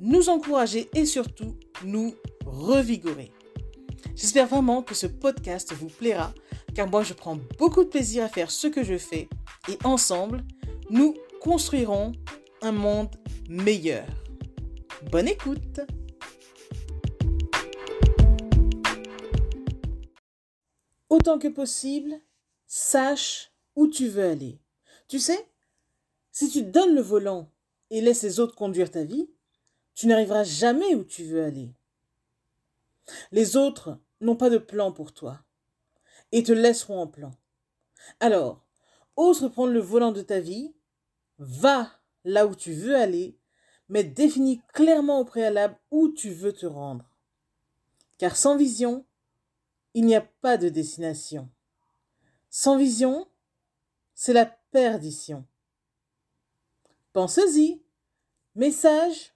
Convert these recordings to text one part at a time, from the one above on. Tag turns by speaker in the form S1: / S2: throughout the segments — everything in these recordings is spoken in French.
S1: nous encourager et surtout nous revigorer. J'espère vraiment que ce podcast vous plaira car moi je prends beaucoup de plaisir à faire ce que je fais et ensemble, nous construirons un monde meilleur. Bonne écoute Autant que possible, sache où tu veux aller. Tu sais, si tu donnes le volant et laisses les autres conduire ta vie, tu n'arriveras jamais où tu veux aller. Les autres n'ont pas de plan pour toi et te laisseront en plan. Alors, ose prendre le volant de ta vie, va là où tu veux aller, mais définis clairement au préalable où tu veux te rendre. Car sans vision, il n'y a pas de destination. Sans vision, c'est la perdition. Pensez-y. Message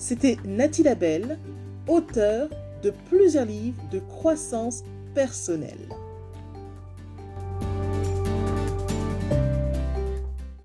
S1: c'était Nathalie Labelle, auteure de plusieurs livres de croissance personnelle.